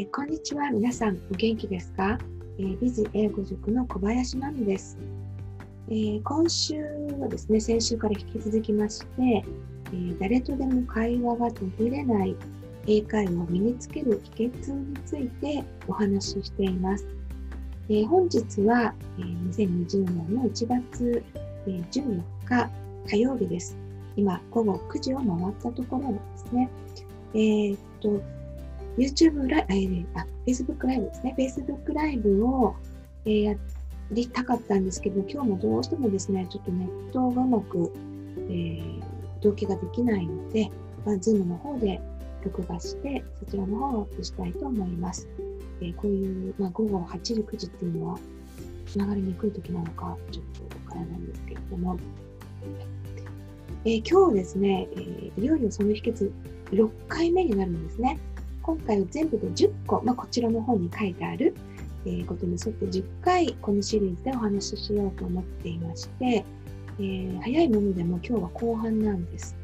ー、こんにちは。皆さん、お元気ですか、えー、ビズ英語塾の小林真美です、えー、今週はですね、先週から引き続きまして、えー、誰とでも会話が途切れない英会話を身につける秘訣についてお話ししています。えー、本日は、えー、2020年の1月、えー、14日火曜日です。今、午後9時を回ったところなんですね。えー、っと、YouTube ライブ、あ、Facebook ライブですね。Facebook ライブを、えー、やりたかったんですけど、今日もどうしてもですね、ちょっとネットがうまく、えー、同期ができないので、まあ、Zoom の方で録画して、そちらの方をアップしたいと思います。えー、こういう、まあ、午後8時、9時っていうのは、流れにくい時なのか、ちょっとわからないんですけれども、えー、今日ですね、えー、いよいよその秘訣6回目になるんですね。今回は全部で10個、まあ、こちらの本に書いてある、えー、ことに沿って10回このシリーズでお話ししようと思っていまして、えー、早いものでも今日は後半なんです。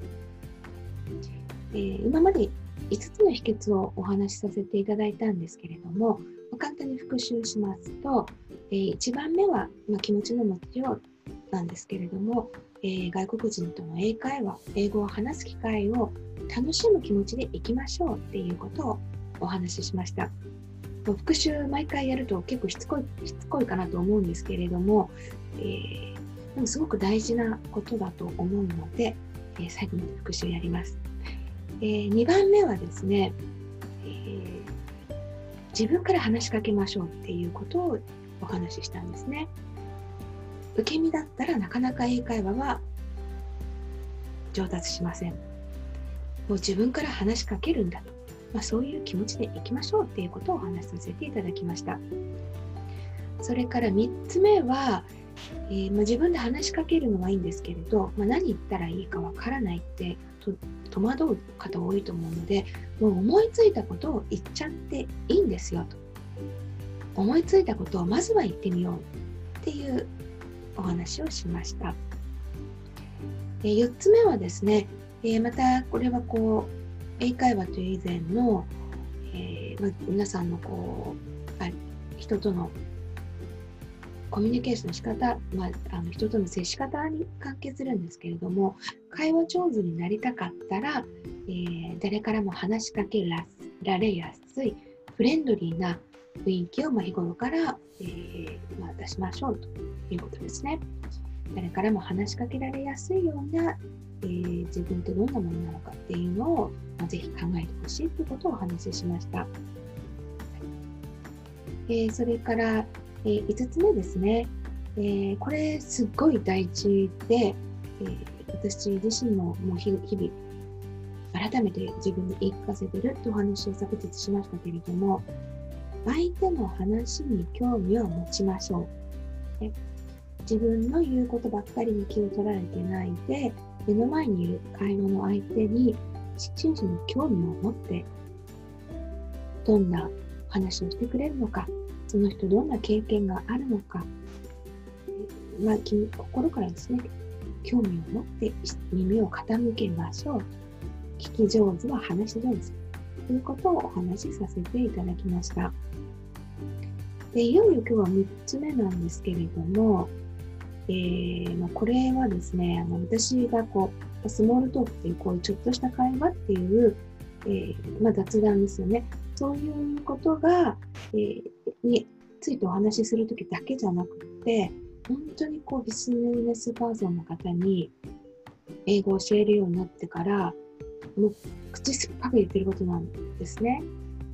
えー、今まで5つの秘訣をお話しさせていただいたんですけれども、簡単に復習しますと、えー、1番目は、まあ、気持ちの持ちようなんですけれども、えー、外国人との英会話、英語を話す機会を楽しむ気持ちでいきましょうっていうことをお話ししました。復習毎回やると結構しつこいしつこいかなと思うんですけれども、えー、でもすごく大事なことだと思うので、えー、最後に復習やります。えー、2番目はですね、えー、自分から話しかけましょうっていうことをお話ししたんですね。受け身だったらなかなか英会話は上達しません。もう自分から話しかけるんだと、まあ、そういう気持ちでいきましょうっていうことをお話しさせていただきました。それから3つ目は、えー、まあ、自分で話しかけるのはいいんですけれど、まあ、何言ったらいいかわからないって戸惑う方多いと思うのでもう思いついたことを言っちゃっていいんですよと思いついたことをまずは言ってみようっていうお話をしました。え4つ目はですね、えまたこれはこう英会話という以前の、えー、ま皆さんのこうあ人とのコミュニケーションの仕方、まあ、あの人との接し方に関係するんですけれども会話上手になりたかったら、えー、誰からも話しかけられやすいフレンドリーな雰囲気をま日頃から、えー、まあ、出しましょうということですね。誰からも話しかけられやすいような、えー、自分ってどんなものなのかっていうのを、まあ、ぜひ考えてほしいということをお話ししました。えー、それから、えー、5つ目ですね、えー、これすっごい大事で、えー、私自身ももう日々改めて自分に言い聞かせてるとお話を昨日しましたけれども相手の話に興味を持ちましょう。自分の言うことばっかりに気を取られてないで、目の前にいる会話の相手に真摯に興味を持って、どんな話をしてくれるのか、その人どんな経験があるのか、まあ、心からですね、興味を持って耳を傾けましょう。聞き上手は話し上手。ということをお話しさせていただきました。でいよいよ今日は3つ目なんですけれども、えー、ま、これはですね、あの私がこう、スモールトークっていうこういうちょっとした会話っていう、えー、まあ、雑談ですよね。そういうことが、えー、についてお話しするときだけじゃなくて、本当にこうビジネスパーソンの方に英語を教えるようになってから、もう口酸っぱく言ってることなんですね。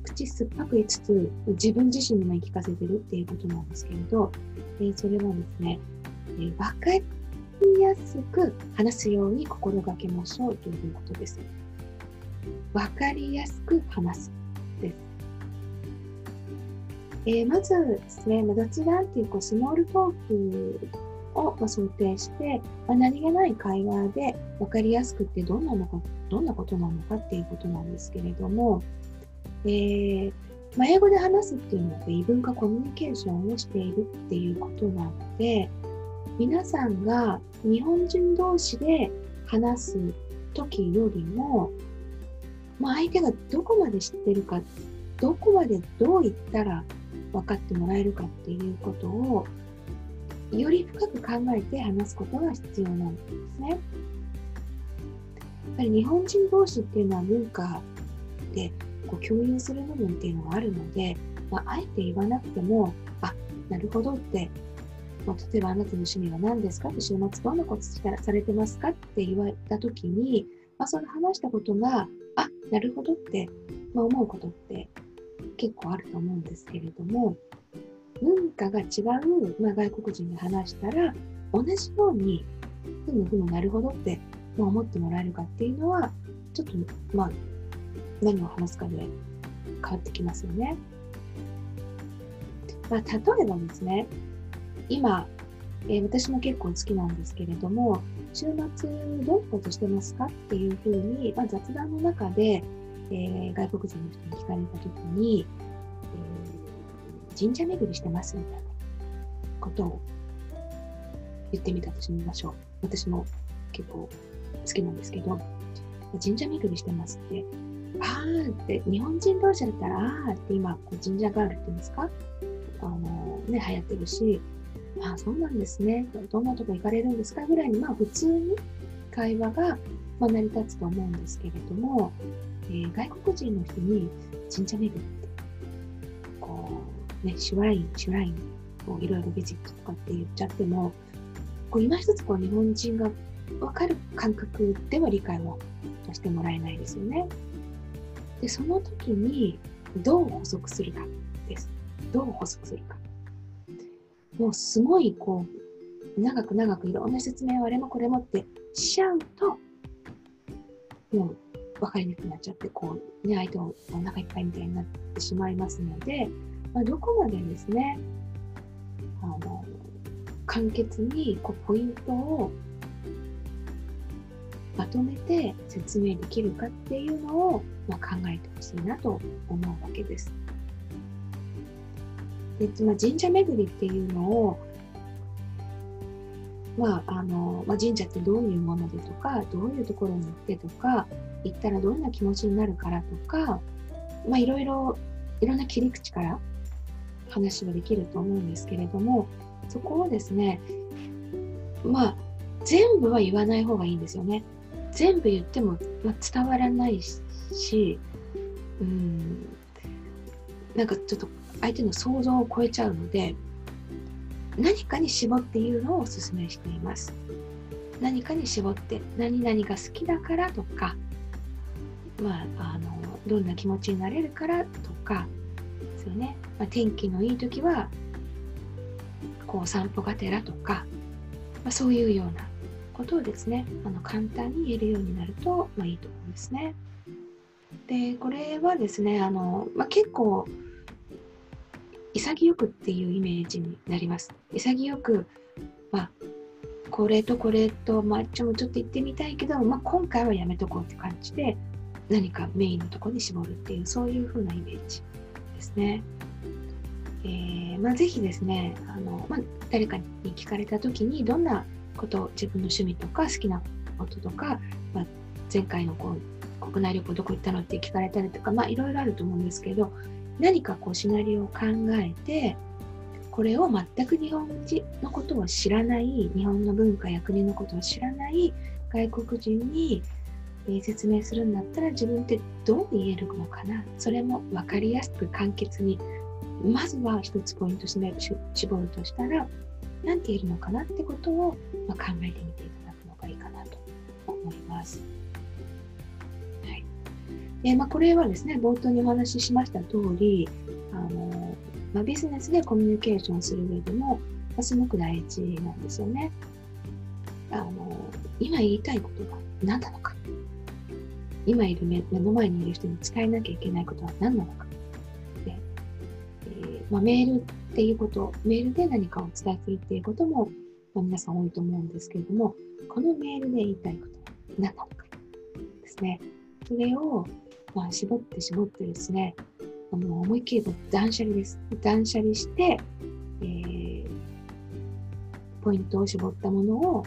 口酸っぱく言いつつ、自分自身にも言い聞かせてるっていうことなんですけれど、えー、それはですね、え、分かりやすく話すように心がけましょうということです。分かりやすく話すです。えー、まずですね、雑談っていうこうスモールトークを想定して、まあ、何気ない会話で分かりやすくってどんなのかどんなことなのかっていうことなんですけれども、えー、まあ、英語で話すっていうのは異文化コミュニケーションをしているっていうことなので皆さんが日本人同士で話す時よりも、まあ、相手がどこまで知ってるかどこまでどう言ったら分かってもらえるかっていうことをより深く考えて話すことが必要なんですね。やっぱり日本人同士っていうのは文化でこう共有する部分っていうのがあるので、まあ、あえて言わなくても、あ、なるほどって、まあ、例えばあなたの趣味は何ですか？って週末どんなことされてますか？って言われたときに、まあ、その話したことが、あ、なるほどって、まあ、思うことって結構あると思うんですけれども、文化が違う、まあ、外国人に話したら、同じように、ふむふむなるほどって、まあ、思ってもらえるかっていうのは、ちょっと、まあ、何を話すかで変わってきますよね。まあ、例えばですね、今、えー、私も結構好きなんですけれども、週末どんなことしてますかっていうふうに、まあ、雑談の中で、えー、外国人の人に聞かれたときに、えー、神社巡りしてますみたいなことを言ってみたとしましょう。私も結構好きなんですけど、神社巡りしてますって、あーって、日本人同士だったら、あーって今、こう神社ガールって言うんですか？あの、ね、流行ってるし、あ、そうなんですね。どんなとこ行かれるんですかぐらいに、まあ普通に会話が、ま、成り立つと思うんですけれども、えー、外国人の人に神社巡りって、こう、ね、シュライン、シュライン、こういろいろビジットとかって言っちゃっても、こう今一つこう日本人が分かる感覚では理解をしてもらえないですよね。で、その時にどう補足するかです。どう補足するか。もうすごいこう、長く長くいろんな説明をあれもこれもってしちゃうと、もう分かりにくくなっちゃって、こう、ね、相手をお腹いっぱいみたいになってしまいますので、まあ、どこまでですね、あの、簡潔にこうポイントをまとめて説明できるかっていうのを、まあ、考えてほしいなと思うわけです。でま、神社巡りっていうのを、まああのまあ、神社ってどういうものでとかどういうところに行ってとか行ったらどんな気持ちになるからとか、まあ、いろいろいろんな切り口から話はできると思うんですけれどもそこをですねまあ全部は言わない方がいいんですよね。全部言っても、まあ、伝わらないしうんなんかちょっと相手の想像を超えちゃうので何かに絞って言うのをお勧めしています。何かに絞って何々が好きだからとか、まあ、あのどんな気持ちになれるからとかですよね、まあ、天気のいい時はこう散歩がてらとか、まあ、そういうようなことをですねあの簡単に言えるようになると、まあ、いいと思うんですね。でこれはですねあの、まあ、結構潔くっていうイメージになります。潔く、まあ、これとこれと、まあ、ちょっと言ってみたいけど、まあ、今回はやめとこうって感じで、何かメインのとこに絞るっていう、そういう風なイメージですね。えー、まあ、ぜひですね、あのまあ、誰かに聞かれた時に、どんなこと自分の趣味とか好きなこととか、まあ、前回のこう国内旅行どこ行ったのって聞かれたりとか、まあ、いろいろあると思うんですけど、何かこうシナリオを考えてこれを全く日本人のことを知らない日本の文化や国のことを知らない外国人に、説明するんだったら自分ってどう言えるのかなそれも分かりやすく簡潔にまずは一つポイント絞るとしたら何て言えるのかなってことを、考えてみていただくのがいいかなと思います。えー、まあ、これはですね、冒頭にお話ししました通り、あのまあ、ビジネスでコミュニケーションする上でも、まあ、すごく大事なんですよね。あの今言いたいことは何なのか。今いる目の前にいる人に伝えなきゃいけないことは何なのか。でえー、まあ、メールっていうこと、メールで何かを伝えするっていうことも、まあ、皆さん多いと思うんですけれども、このメールで言いたいことは何なのかですね。それをまあ、絞って絞ってですね、もう思いっきり断捨離です。断捨離して、えー、ポイントを絞ったものを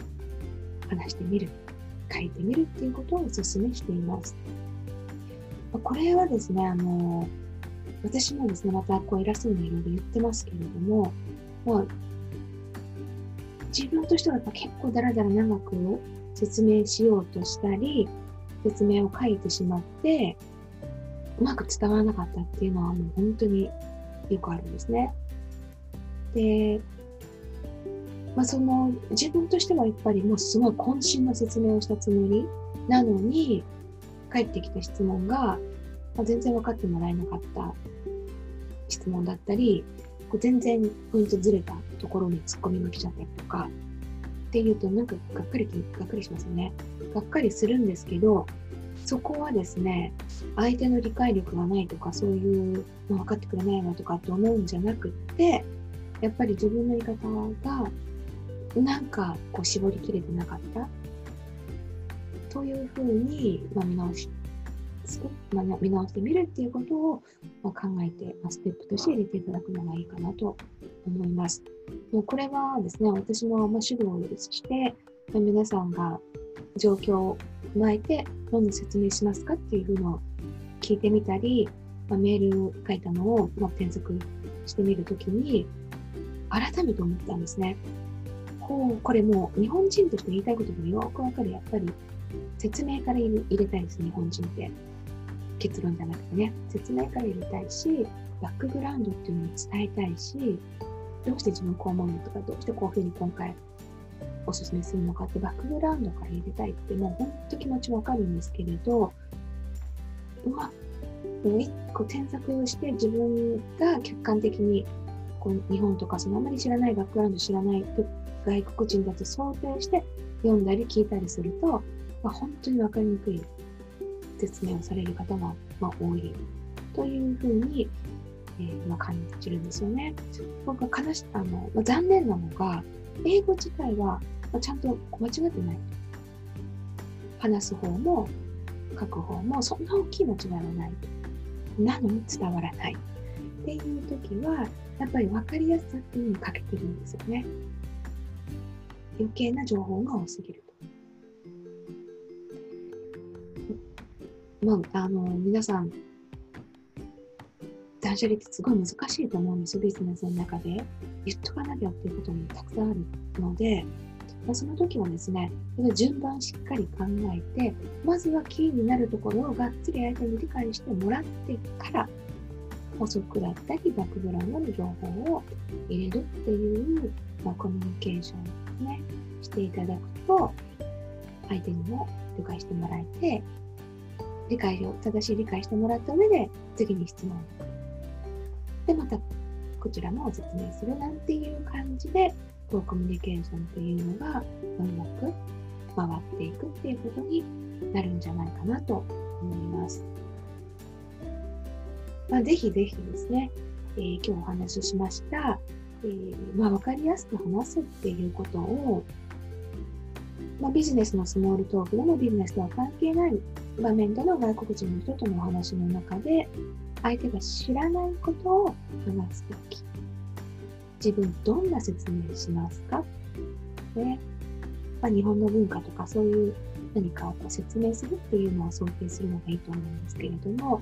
話してみる、書いてみるっていうことをお勧めしています。これはですね、あの、私もですね、またこう偉そうにいろいろ言ってますけれども、まあ、自分としてはやっぱ結構だらだら長く説明しようとしたり、説明を書いてしまって、うまく伝わらなかったっていうのはもう本当によくあるんですね。で、まあ、その自分としてはやっぱりもうすごい渾身の説明をしたつもりなのに返ってきた質問が、ま、全然分かってもらえなかった質問だったり全然ポイントずれたところに突っ込みが来ちゃったりとかっていうとなんかがっかりがっかりしますよね。がっかりするんですけどそこはですね相手の理解力がないとかそういうの分かってくれないわとかって思うんじゃなくってやっぱり自分の言い方がなんかこう絞りきれてなかったというふうに、まあ、見直し、まあ、見直してみるっていうことを、ま、考えて、ま、ステップとして入れていただくのがいいかなと思います。もうこれはですね、私のまあ指導をして、ま、皆さんが状況を踏まえてどんな説明しますかっていうのを聞いてみたり、まあ、メール書いたのを、まあ、添削してみるときに改めて思ったんですね。こうこれもう日本人として言いたいことがよくわかる。やっぱり説明から入れたいです日本人って。結論じゃなくてね。説明から入れたいしバックグラウンドっていうのを伝えたいしどうして自分こう思うのとかどうしてこういうふうに今回おすすめするのかってバックグラウンドから入れたいってもう本当気持ちわかるんですけれどうまく一個添削をして自分が客観的にこう日本とかそのあまり知らないバックグラウンド知らない外国人だと想定して読んだり聞いたりすると、まあ、本当に分かりにくい説明をされる方が、まあ、多いというふうに、えー、まあ、感じるんですよね。僕は悲しあの、まあ、残念なのが英語自体は、ちゃんと間違ってない。話す方も書く方もそんな大きい間違いはないなのに伝わらないっていう時はやっぱり分かりやすさっていうのに欠けてるんですよね。余計な情報が多すぎると。まあ、あの皆さん断捨離ってすごい難しいと思うんですよビジネスの中で言っとかなきゃっていうこともたくさんあるので、ま、その時はですねその順番しっかり考えてまずはキーになるところをがっつり相手に理解してもらってから補足だったりバックグラウンドの情報を入れるっていう、まあ、コミュニケーションですねしていただくと相手にも理解してもらえて理解を正しい理解してもらった上で次に質問。でまたこちらも説明するなんていう感じでこうコミュニケーションというのがうまく回っていくっていうことになるんじゃないかなと思います。まあ、ぜひぜひですね、えー、今日お話ししました、えー、まあ、分かりやすく話すっていうことを、まあ、ビジネスのスモールトークでもビジネスとは関係ない場面での外国人の人とのお話の中で相手が知らないことを話すとき自分どんな説明しますか、ねまあ、日本の文化とかそういう何かをこう説明するっていうのを想定するのがいいと思うんですけれども、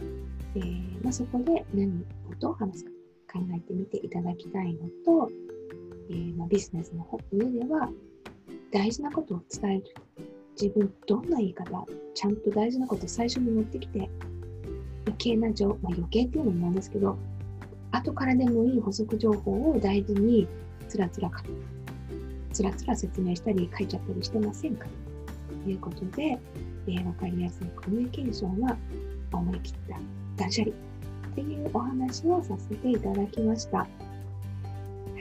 えー、まあ、そこで何事を話すか考えてみていただきたいのと、えー、まあ、ビジネスの上では大事なことを伝える。自分どんな言い方、ちゃんと大事なことを最初に持ってきて、余計な情、まあ、余計っていうのもなんですけど、後からでもいい補足情報を大事につらつら、つらつら説明したり書いちゃったりしてませんか？ということで、えー、分かりやすいコミュニケーションは思い切った断捨離っていうお話をさせていただきました。は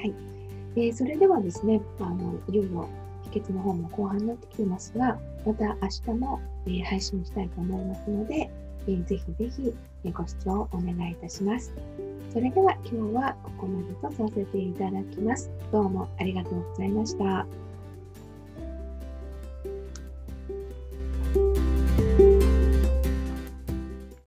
い。えー、それではですね、あのいよいよ秘訣の方も後半になってきてますが、また明日も、えー、配信したいと思いますので、えー、ぜひぜひ、ご視聴お願いいたします。それでは今日はここまでとさせていただきます。どうもありがとうございました。